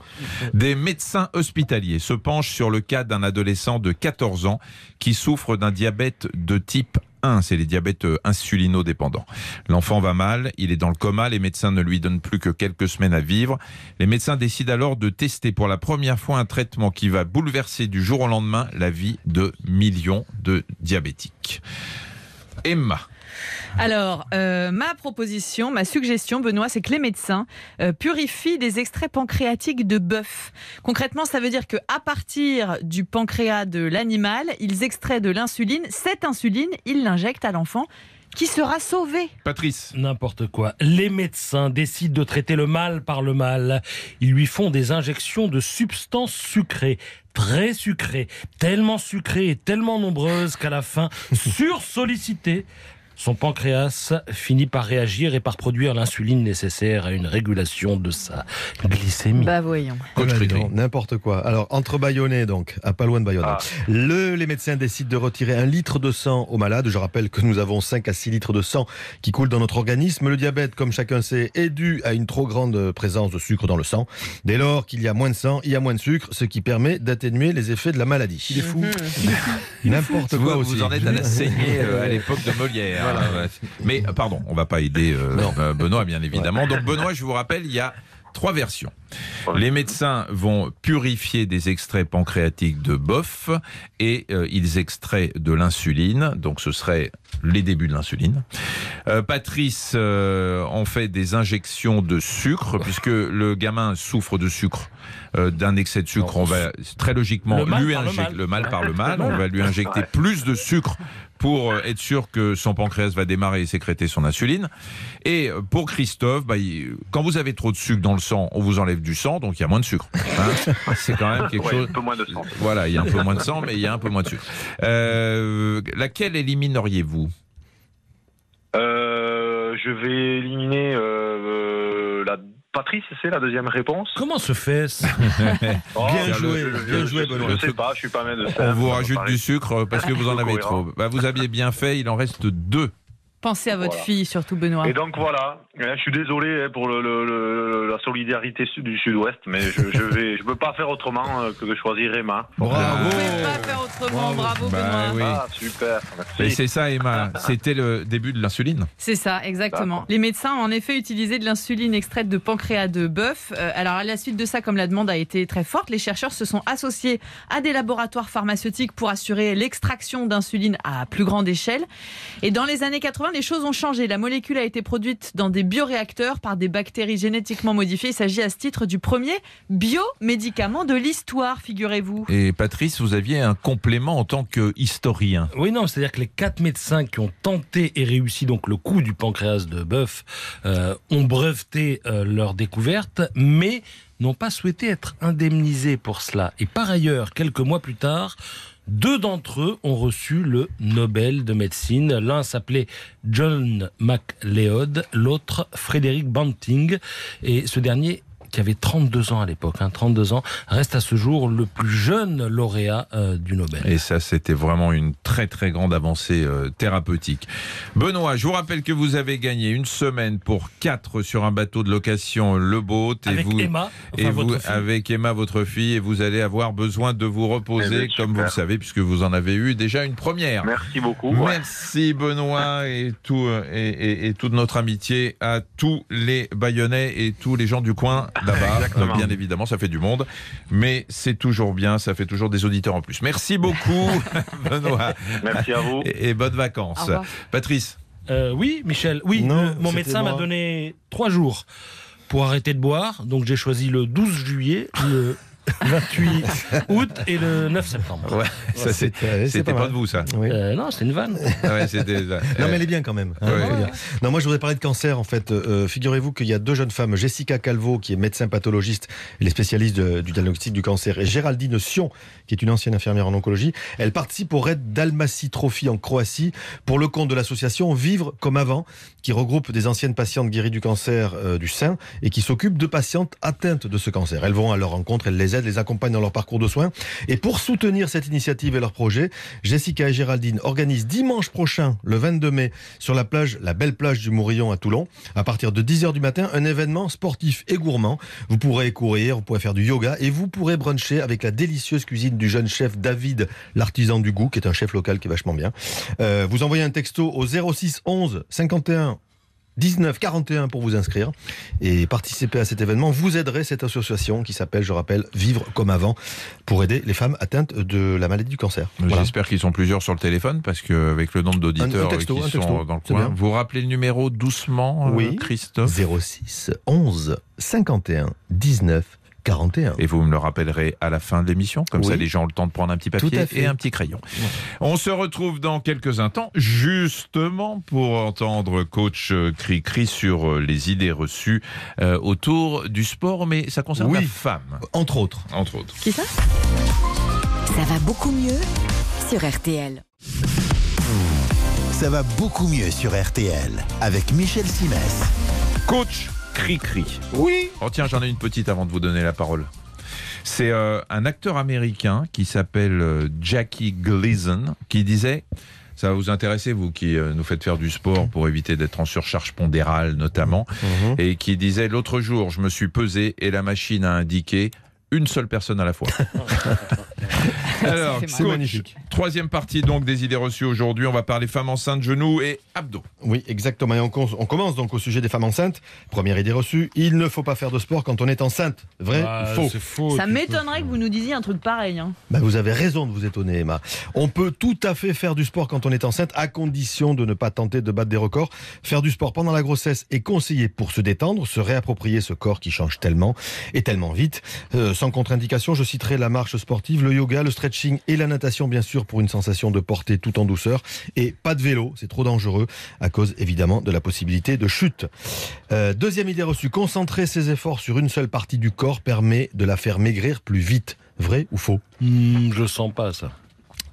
[SPEAKER 4] des médecins hospitaliers se penchent sur le cas d'un adolescent de 14 ans qui souffre d'un diabète de type 1, c'est les diabètes euh, insulinodépendants. L'enfant va mal, il est dans le coma, les médecins ne lui donnent plus que quelques semaines à vivre. Les médecins décident alors de tester pour la première fois un traitement qui va bouleverser du jour au lendemain la vie de millions de diabétiques. Emma,
[SPEAKER 5] Alors, euh, ma proposition, ma suggestion, Benoît, c'est que les médecins euh, purifient des extraits pancréatiques de bœuf. Concrètement, ça veut dire que à partir du pancréas de l'animal, ils extraient de l'insuline. Cette insuline, ils l'injectent à l'enfant qui sera sauvé.
[SPEAKER 4] Patrice,
[SPEAKER 6] N'importe quoi. Les médecins décident de traiter le mal par le mal. Ils lui font des injections de substances sucrées, très sucrées, tellement sucrées et tellement nombreuses qu'à la fin, [LAUGHS] sursollicité, son pancréas finit par réagir et par produire l'insuline nécessaire à une régulation de sa glycémie.
[SPEAKER 5] Bah voyons.
[SPEAKER 7] N'importe quoi. Alors, entre Bayonnais, donc, à pas loin de Bayonne,
[SPEAKER 8] Ah.
[SPEAKER 7] le, les médecins décident de retirer un litre de sang au malade. Je rappelle que nous avons 5 à 6 litres de sang qui coulent dans notre organisme. Le diabète, comme chacun sait, est dû à une trop grande présence de sucre dans le sang. Dès lors qu'il y a moins de sang, il y a moins de sucre, ce qui permet d'atténuer les effets de la maladie. Il est fou. N'importe
[SPEAKER 4] Vous,
[SPEAKER 7] quoi
[SPEAKER 4] vous
[SPEAKER 7] aussi.
[SPEAKER 4] en êtes à la saignée euh, à l'époque de Molière. [LAUGHS] Mais euh, pardon, on va pas aider euh, Benoît, bien évidemment. Donc Benoît, je vous rappelle, il y a trois versions. Les médecins vont purifier des extraits pancréatiques de bœuf et euh, ils extraient de l'insuline. Donc ce serait les débuts de l'insuline. Euh, Patrice euh, en fait des injections de sucre [LAUGHS] puisque le gamin souffre de sucre. d'un excès de sucre, on va très logiquement lui injecter le mal par le [LAUGHS] mal, on va lui injecter plus de sucre pour être sûr que son pancréas va démarrer et sécréter son insuline. Et pour Christophe, bah, quand vous avez trop de sucre dans le sang, on vous enlève du sang, donc il y a moins de sucre. Hein C'est quand même quelque
[SPEAKER 8] Ouais,
[SPEAKER 4] chose.
[SPEAKER 8] un peu moins de sang.
[SPEAKER 4] Voilà, il y a un peu moins de sang, mais il y a un peu moins de sucre. Euh, laquelle élimineriez-vous?
[SPEAKER 9] Euh, je vais éliminer euh, euh, la Patrice, c'est la deuxième réponse.
[SPEAKER 6] Comment se fait-ce
[SPEAKER 9] Oh,
[SPEAKER 7] Bien joué, bien
[SPEAKER 9] je-
[SPEAKER 7] joué,
[SPEAKER 9] je-
[SPEAKER 7] Benoît.
[SPEAKER 9] Je sais pas, je suis pas médecin.
[SPEAKER 4] On vous rajoute du sucre parce que vous en avez trop. Bah, vous aviez bien fait, il en reste deux.
[SPEAKER 5] Pensez à votre
[SPEAKER 9] Voilà.
[SPEAKER 5] fille, surtout Benoît.
[SPEAKER 9] Et donc voilà, je suis désolé hein, pour le, le- le- la solidarité du Sud-Ouest, mais je, je vais, je peux pas faire autrement euh, que de choisir Emma.
[SPEAKER 5] Vous
[SPEAKER 7] Bravo.
[SPEAKER 5] pouvez pas faire autrement, bravo,
[SPEAKER 4] Bah
[SPEAKER 5] Benoît.
[SPEAKER 4] oui.
[SPEAKER 9] Ah super,
[SPEAKER 4] Et
[SPEAKER 9] merci.
[SPEAKER 4] c'est ça, Emma. C'était le début de l'insuline.
[SPEAKER 5] C'est ça, exactement. Les médecins ont en effet utilisé de l'insuline extraite de pancréas de bœuf. Euh, alors, à la suite de ça, comme la demande a été très forte, les chercheurs se sont associés à des laboratoires pharmaceutiques pour assurer l'extraction d'insuline à plus grande échelle. Et dans les années 80, les choses ont changé. La molécule a été produite dans des bioréacteurs par des bactéries génétiquement modifiées. Il s'agit à ce titre du premier biomédicament de l'histoire, figurez-vous.
[SPEAKER 4] Et Patrice, vous aviez un complément en tant qu'historien.
[SPEAKER 6] Oui, non, c'est-à-dire que les quatre médecins qui ont tenté et réussi donc le coup du pancréas de bœuf euh, ont breveté euh, leur découverte, mais n'ont pas souhaité être indemnisés pour cela. Et par ailleurs, quelques mois plus tard, deux d'entre eux ont reçu le Nobel de médecine. L'un s'appelait John MacLeod, l'autre Frédéric Banting. Et ce dernier qui avait 32 ans à l'époque, hein, 32 ans, reste à ce jour le plus jeune lauréat euh, du Nobel.
[SPEAKER 4] Et ça, c'était vraiment une très très grande avancée euh, thérapeutique. Benoît, je vous rappelle que vous avez gagné une semaine pour quatre sur un bateau de location Le Boat. Et
[SPEAKER 6] Avec
[SPEAKER 4] vous,
[SPEAKER 6] Emma,
[SPEAKER 4] et vous,
[SPEAKER 6] votre fille.
[SPEAKER 4] avec Emma, votre fille, et vous allez avoir besoin de vous reposer,
[SPEAKER 9] Eh ben,
[SPEAKER 4] comme vous le savez, puisque vous en avez eu déjà une première.
[SPEAKER 9] Merci beaucoup. ouais.
[SPEAKER 4] Merci Benoît et, tout, euh, et, et- et toute notre amitié à tous les Bayonnais et tous les gens du coin [LAUGHS] là-bas. Bien évidemment, ça fait du monde, mais c'est toujours bien, ça fait toujours des auditeurs en plus. Merci beaucoup [LAUGHS] Benoît
[SPEAKER 9] Merci à vous.
[SPEAKER 4] et, et bonnes vacances. Patrice,
[SPEAKER 6] Euh, oui, Michel. Oui,
[SPEAKER 7] Non,
[SPEAKER 6] euh, mon médecin m'a donné trois jours pour arrêter de boire. Donc j'ai choisi le 12 juillet, le 28 août et le 9 septembre.
[SPEAKER 4] Ouais, ça c'était
[SPEAKER 7] pas
[SPEAKER 4] de vous ça.
[SPEAKER 7] Oui.
[SPEAKER 6] Euh, non, c'est une vanne.
[SPEAKER 4] Ouais, c'était-
[SPEAKER 7] Non, mais elle est bien quand même. hein,
[SPEAKER 4] Ouais.
[SPEAKER 7] Non, moi, je voudrais parler de cancer, en fait. Euh, Figurez-vous qu'il y a deux jeunes femmes, Jessica Calvo, qui est médecin pathologiste, elle est spécialiste de- du diagnostic du cancer, et Géraldine Sion, qui est une ancienne infirmière en oncologie. Elle participe au raid Dalmatie Trophy en Croatie pour le compte de l'association Vivre comme avant, qui regroupe des anciennes patientes guéries du cancer euh, du sein et qui s'occupe de patientes atteintes de ce cancer. Elles vont à leur rencontre, elles les aident, les accompagnent dans leur parcours de soins. Et pour soutenir cette initiative et leur projet, Jessica et Géraldine organisent dimanche prochain, le 22 mai, sur la plage, la belle plage du Mourillon à Toulon, à partir de 10h du matin, un événement sportif et gourmand. Vous pourrez courir, vous pourrez faire du yoga et vous pourrez bruncher avec la délicieuse cuisine du jeune chef David, l'artisan du goût, qui est un chef local qui est vachement bien. Euh, vous envoyez un texto au 06 11 51 19 41 pour vous inscrire et participer à cet événement. Vous aiderez cette association qui s'appelle, je rappelle, Vivre comme avant pour aider les femmes atteintes de la maladie du cancer. Voilà.
[SPEAKER 4] J'espère qu'ils sont plusieurs sur le téléphone parce qu'avec le nombre d'auditeurs qui sont
[SPEAKER 7] texto,
[SPEAKER 4] dans le coin,
[SPEAKER 7] bien.
[SPEAKER 4] vous rappelez le numéro doucement, euh,
[SPEAKER 7] Oui.
[SPEAKER 4] Christophe?
[SPEAKER 7] 06 11 51 19 41.
[SPEAKER 4] Et vous me le rappellerez à la fin de l'émission, comme ça les gens ont le temps de prendre un petit papier et un petit crayon. On se retrouve dans quelques instants, justement pour entendre coach euh, Cri-Cri sur euh, les idées reçues euh, autour du sport, mais ça concerne
[SPEAKER 7] Oui.
[SPEAKER 4] la femme,
[SPEAKER 7] Entre autres.
[SPEAKER 4] entre autres.
[SPEAKER 5] Qui ça?
[SPEAKER 3] Ça va beaucoup mieux sur RTL.
[SPEAKER 1] Ça va beaucoup mieux sur RTL avec Michel Simès.
[SPEAKER 4] Coach Cri-Cri. Oui. Oh tiens, j'en ai une petite avant de vous donner la parole. C'est euh, un acteur américain qui s'appelle euh, Jackie Gleason qui disait, ça va vous intéresser, vous qui euh, nous faites faire du sport pour éviter d'être en surcharge pondérale notamment, et qui disait l'autre jour, je me suis pesé et la machine a indiqué une seule personne à la fois. [LAUGHS] [LAUGHS] Alors.
[SPEAKER 7] C'est magnifique.
[SPEAKER 4] troisième partie donc des idées reçues aujourd'hui. On va parler femmes enceintes, genoux et abdos.
[SPEAKER 7] Oui, exactement. Et on, commence donc au sujet des femmes enceintes. Première idée reçue, il ne faut pas faire de sport quand on est enceinte. Vrai
[SPEAKER 6] Ah,
[SPEAKER 7] ou faux
[SPEAKER 6] C'est faux.
[SPEAKER 5] Ça m'étonnerait que vous nous disiez un truc pareil. hein.
[SPEAKER 7] Bah, Vous avez raison de vous étonner, Emma. On peut tout à fait faire du sport quand on est enceinte, à condition de ne pas tenter de battre des records. Faire du sport pendant la grossesse est conseillé pour se détendre, se réapproprier ce corps qui change tellement et tellement vite. Euh, sans contre-indication, je citerai la marche sportive, le yoga, le stretching et la natation, bien sûr, pour une sensation de portée tout en douceur. Et pas de vélo, c'est trop dangereux, à cause évidemment de la possibilité de chute. Euh, deuxième idée reçue, concentrer ses efforts sur une seule partie du corps permet de la faire maigrir plus vite. Vrai ou faux?
[SPEAKER 6] Hmm, je sens pas ça.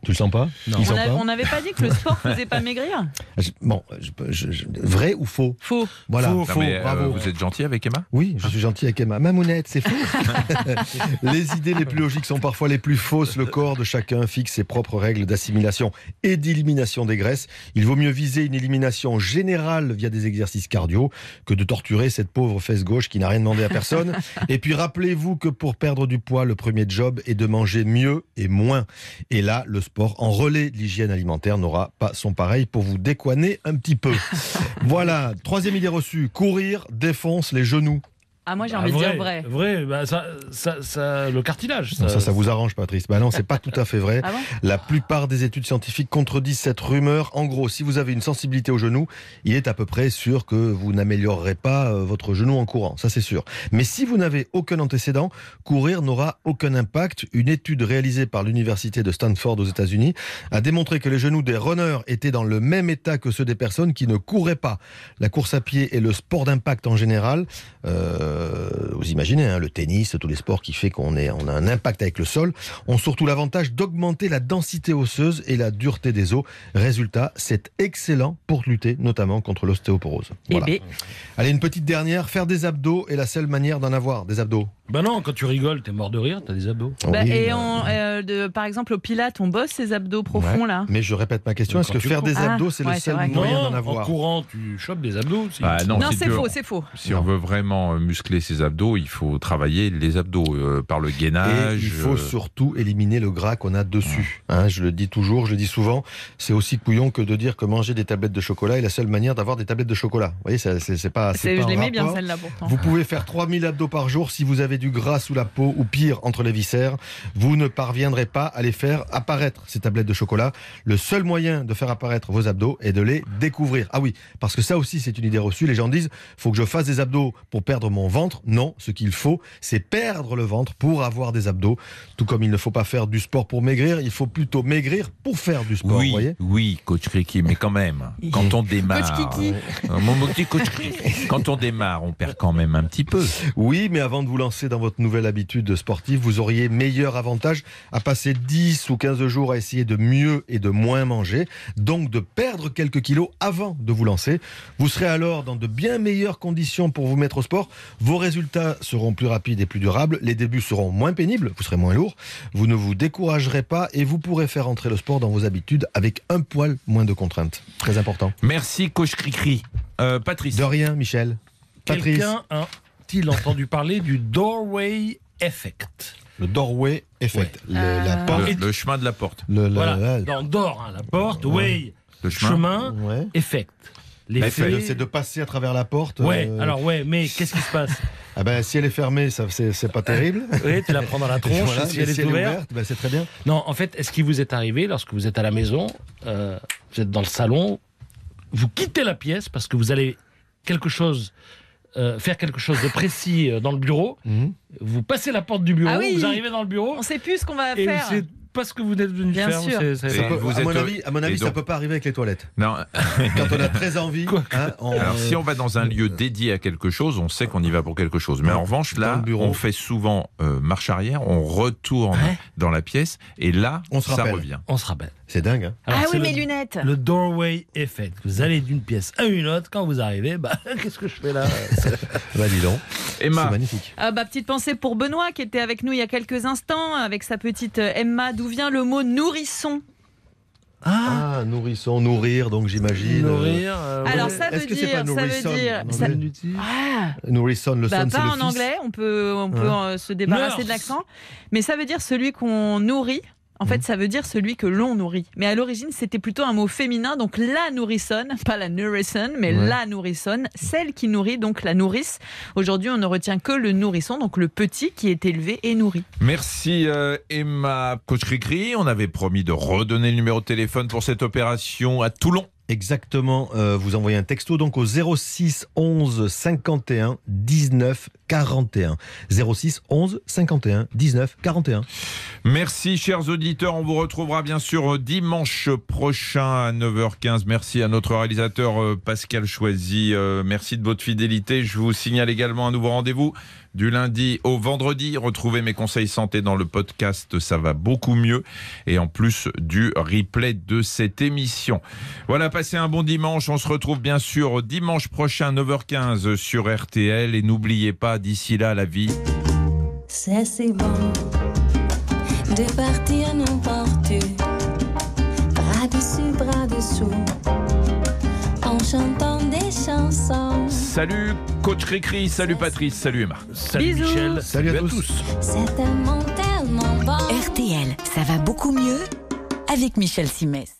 [SPEAKER 7] Tu le sens pas
[SPEAKER 6] Non.
[SPEAKER 7] Il
[SPEAKER 5] On
[SPEAKER 7] sent
[SPEAKER 5] n'avait pas dit que le sport faisait pas maigrir
[SPEAKER 7] Je- Bon, je- je- je- vrai ou faux
[SPEAKER 5] Faux.
[SPEAKER 7] Voilà.
[SPEAKER 6] Faux,
[SPEAKER 4] Non,
[SPEAKER 6] faux,
[SPEAKER 4] mais, euh,
[SPEAKER 7] bravo.
[SPEAKER 4] vous êtes gentil avec Emma
[SPEAKER 7] Oui, je suis gentil avec Emma. Mamounette, c'est faux. [LAUGHS] les idées les plus logiques sont parfois les plus fausses. Le corps de chacun fixe ses propres règles d'assimilation et d'élimination des graisses. Il vaut mieux viser une élimination générale via des exercices cardio que de torturer cette pauvre fesse gauche qui n'a rien demandé à personne. [LAUGHS] Et puis rappelez-vous que pour perdre du poids, le premier job est de manger mieux et moins. Et là, le sport en relais de l'hygiène alimentaire n'aura pas son pareil pour vous décoiner un petit peu. [LAUGHS] Voilà, troisième idée reçue, courir défonce les genoux.
[SPEAKER 5] Ah, moi j'ai
[SPEAKER 6] Ah,
[SPEAKER 5] envie de dire vrai.
[SPEAKER 6] Vrai, bah, ça, ça, ça- le cartilage.
[SPEAKER 7] Non, ça, ça vous arrange, Patrice. Bah non, c'est pas tout à fait vrai.
[SPEAKER 5] Ah bon?
[SPEAKER 7] La plupart des études scientifiques contredisent cette rumeur. En gros, si vous avez une sensibilité au genou, il est à peu près sûr que vous n'améliorerez pas euh, votre genou en courant. Ça, c'est sûr. Mais si vous n'avez aucun antécédent, courir n'aura aucun impact. Une étude réalisée par l'université de Stanford aux États-Unis a démontré que les genoux des runners étaient dans le même état que ceux des personnes qui ne couraient pas. La course à pied et le sport d'impact en général, euh, vous imaginez, hein, le tennis, tous les sports qui fait qu'on est, on a un impact avec le sol, ont surtout l'avantage d'augmenter la densité osseuse et la dureté des os. Résultat, c'est excellent pour lutter notamment contre l'ostéoporose. Voilà.
[SPEAKER 5] Eh ben,
[SPEAKER 7] Allez, une petite dernière, faire des abdos est la seule manière d'en avoir, des abdos.
[SPEAKER 6] Bah non, quand tu rigoles, t'es mort de rire, t'as des abdos.
[SPEAKER 5] bah,
[SPEAKER 7] Oui,
[SPEAKER 5] et on, euh, de- par exemple au Pilate, on bosse ses abdos profonds là.
[SPEAKER 7] Mais je répète ma question, est-ce que faire
[SPEAKER 6] cours.
[SPEAKER 7] des
[SPEAKER 5] Ah,
[SPEAKER 7] abdos, c'est
[SPEAKER 5] ouais,
[SPEAKER 7] le seul moyen d'en
[SPEAKER 6] en
[SPEAKER 7] avoir
[SPEAKER 6] courant, tu chopes des abdos aussi.
[SPEAKER 4] Ah, non,
[SPEAKER 5] Non,
[SPEAKER 4] si
[SPEAKER 5] c'est faux, c'est faux.
[SPEAKER 4] Si on veut vraiment euh, muscler ses abdos, il faut travailler les abdos euh, par le gainage.
[SPEAKER 7] Et il faut
[SPEAKER 4] euh,
[SPEAKER 7] surtout éliminer le gras qu'on a dessus. Hein, je le dis toujours, je le dis souvent, c'est aussi couillon que de dire que manger des tablettes de chocolat est la seule manière d'avoir des tablettes de chocolat. Vous voyez, c'est pas. c'est
[SPEAKER 5] Je l'aimais bien celle-là pourtant.
[SPEAKER 7] Vous pouvez faire 3000 abdos par jour si vous avez du gras sous la peau ou pire entre les viscères, vous ne parviendrez pas à les faire apparaître, ces tablettes de chocolat. Le seul moyen de faire apparaître vos abdos est de les découvrir. Ah oui, parce que ça aussi c'est une idée reçue. Les gens disent, faut que je fasse des abdos pour perdre mon ventre. Non, ce qu'il faut, c'est perdre le ventre pour avoir des abdos. Tout comme il ne faut pas faire du sport pour maigrir, il faut plutôt maigrir pour faire du sport. vous
[SPEAKER 4] Oui,
[SPEAKER 7] voyez?
[SPEAKER 4] oui, coach Kriki, mais quand même, quand on [LAUGHS] démarre,
[SPEAKER 5] Coach Kiki.
[SPEAKER 4] Euh, mon petit coach Kriki, quand on démarre, on perd quand même un petit peu.
[SPEAKER 7] Oui, mais avant de vous lancer dans votre nouvelle habitude sportive, vous auriez meilleur avantage à passer 10 ou 15 jours à essayer de mieux et de moins manger, donc de perdre quelques kilos avant de vous lancer. Vous serez alors dans de bien meilleures conditions pour vous mettre au sport. Vos résultats seront plus rapides et plus durables. Les débuts seront moins pénibles, vous serez moins lourd. Vous ne vous découragerez pas et vous pourrez faire entrer le sport dans vos habitudes avec un poil moins de contraintes. Très important.
[SPEAKER 4] Merci, coach Cricri. Euh, Patrice.
[SPEAKER 7] De rien, Michel. Patrice.
[SPEAKER 6] Quelqu'un a-t-il entendu parler du doorway effect
[SPEAKER 7] Le doorway effect. Le-
[SPEAKER 5] Euh,
[SPEAKER 7] la porte.
[SPEAKER 4] Le, le chemin de la porte.
[SPEAKER 7] le-
[SPEAKER 6] Voilà, dans door, hein, la porte, way,
[SPEAKER 4] Le chemin.
[SPEAKER 6] chemin,
[SPEAKER 7] Ouais.
[SPEAKER 6] effect.
[SPEAKER 7] C'est
[SPEAKER 6] L'effet.
[SPEAKER 7] de- C'est de passer à travers la porte.
[SPEAKER 6] Ouais,
[SPEAKER 7] euh,
[SPEAKER 6] alors ouais, mais qu'est-ce qui se passe [LAUGHS]
[SPEAKER 7] Ah ben, si elle est fermée, ça, c'est, c'est pas terrible. [LAUGHS]
[SPEAKER 6] Oui, tu la prends dans la tronche,
[SPEAKER 7] Voilà,
[SPEAKER 6] si
[SPEAKER 7] mais
[SPEAKER 6] elle est ouverte.
[SPEAKER 7] ben, c'est très bien.
[SPEAKER 6] Non, en fait, est-ce qui vous est arrivé lorsque vous êtes à la maison, euh, vous êtes dans le salon, vous quittez la pièce parce que vous allez quelque chose, euh, faire quelque chose de précis euh, dans le bureau,
[SPEAKER 7] Mhm.
[SPEAKER 6] vous passez la porte du bureau,
[SPEAKER 5] Ah oui.
[SPEAKER 6] vous arrivez dans le bureau,
[SPEAKER 5] On sait plus ce qu'on va
[SPEAKER 6] et
[SPEAKER 5] faire.
[SPEAKER 6] c'est pas ce que vous êtes venu
[SPEAKER 5] Bien
[SPEAKER 6] faire.
[SPEAKER 5] sûr.
[SPEAKER 7] Ça peut-
[SPEAKER 4] vous
[SPEAKER 7] à,
[SPEAKER 4] êtes-
[SPEAKER 7] mon avis, à mon avis, ça peut pas arriver avec les toilettes.
[SPEAKER 4] Non. [LAUGHS]
[SPEAKER 7] Quand on a très envie. hein, on-
[SPEAKER 4] Alors, si on va dans un lieu dédié à quelque chose, on sait qu'on y va pour quelque chose. Mais en revanche, là, on fait souvent euh, marche arrière, on retourne
[SPEAKER 6] Ouais.
[SPEAKER 4] dans la pièce, et là,
[SPEAKER 7] On se
[SPEAKER 4] ça
[SPEAKER 7] rappelle.
[SPEAKER 4] revient.
[SPEAKER 6] On se rappelle.
[SPEAKER 7] C'est dingue. hein.
[SPEAKER 6] Alors,
[SPEAKER 5] ah
[SPEAKER 6] c'est
[SPEAKER 5] oui,
[SPEAKER 6] le-
[SPEAKER 5] mes lunettes.
[SPEAKER 6] Le doorway effect. Vous allez d'une pièce à une autre. Quand vous arrivez, bah, [LAUGHS] qu'est-ce que je fais là? [LAUGHS]
[SPEAKER 7] Bah, dis donc. C'est
[SPEAKER 4] Emma,
[SPEAKER 7] magnifique.
[SPEAKER 5] Ah bah, petite pensée pour Benoît qui était avec nous il y a quelques instants avec sa petite euh, Emma. D'où vient le mot nourrisson?
[SPEAKER 7] Ah, nourrisson, nourrir, donc j'imagine.
[SPEAKER 6] Nourrir. euh,
[SPEAKER 5] Alors ça veut
[SPEAKER 7] Est-ce que c'est pas
[SPEAKER 5] dire, ça veut
[SPEAKER 7] nourrisson
[SPEAKER 5] dire, ça-
[SPEAKER 7] anglais
[SPEAKER 6] Inutile.
[SPEAKER 5] Ah,
[SPEAKER 7] Nourrisson, le
[SPEAKER 5] bah,
[SPEAKER 7] son, c'est
[SPEAKER 5] pas
[SPEAKER 7] le
[SPEAKER 5] en
[SPEAKER 7] fils.
[SPEAKER 5] anglais, on peut, on peut euh, se débarrasser de
[SPEAKER 6] Nurse.
[SPEAKER 5] l'accent, mais ça veut dire celui qu'on nourrit. En
[SPEAKER 7] Mhm.
[SPEAKER 5] fait, ça veut dire celui que l'on nourrit. Mais à l'origine, c'était plutôt un mot féminin, donc la nourrissonne, pas la nourrissonne, mais
[SPEAKER 7] Ouais.
[SPEAKER 5] la nourrissonne, celle qui nourrit, donc la nourrice. Aujourd'hui, on ne retient que le nourrisson, donc le petit qui est élevé et nourri.
[SPEAKER 4] merci euh, Emma. Coach Cricri, on avait promis de redonner le numéro de téléphone pour cette opération à Toulon.
[SPEAKER 7] Exactement. euh, vous envoyez un texto donc au 06 11 51 19 41. 06 11 51 19 41.
[SPEAKER 4] Merci, chers auditeurs. On vous retrouvera bien sûr dimanche prochain à 9h15. Merci à notre réalisateur euh, Pascal Choisy. Euh, Merci de votre fidélité. Je vous signale également un nouveau rendez-vous du lundi au vendredi. Retrouvez mes conseils santé dans le podcast. Ça va beaucoup mieux. Et en plus du replay de cette émission. Voilà, passez un bon dimanche. On se retrouve bien sûr dimanche prochain, 9h15 sur RTL. Et n'oubliez pas, d'ici là, la vie.
[SPEAKER 10] C'est si bon de partir n'importe où, bras dessus, bras dessous, en chantant des chansons.
[SPEAKER 4] Salut, coach Cricri. Salut, Patrice. Salut, Emma.
[SPEAKER 6] Salut
[SPEAKER 5] Bisous.
[SPEAKER 6] Michel.
[SPEAKER 7] Salut à tous.
[SPEAKER 10] C'est tellement, tellement bon.
[SPEAKER 3] RTL, ça va beaucoup mieux avec Michel Simès.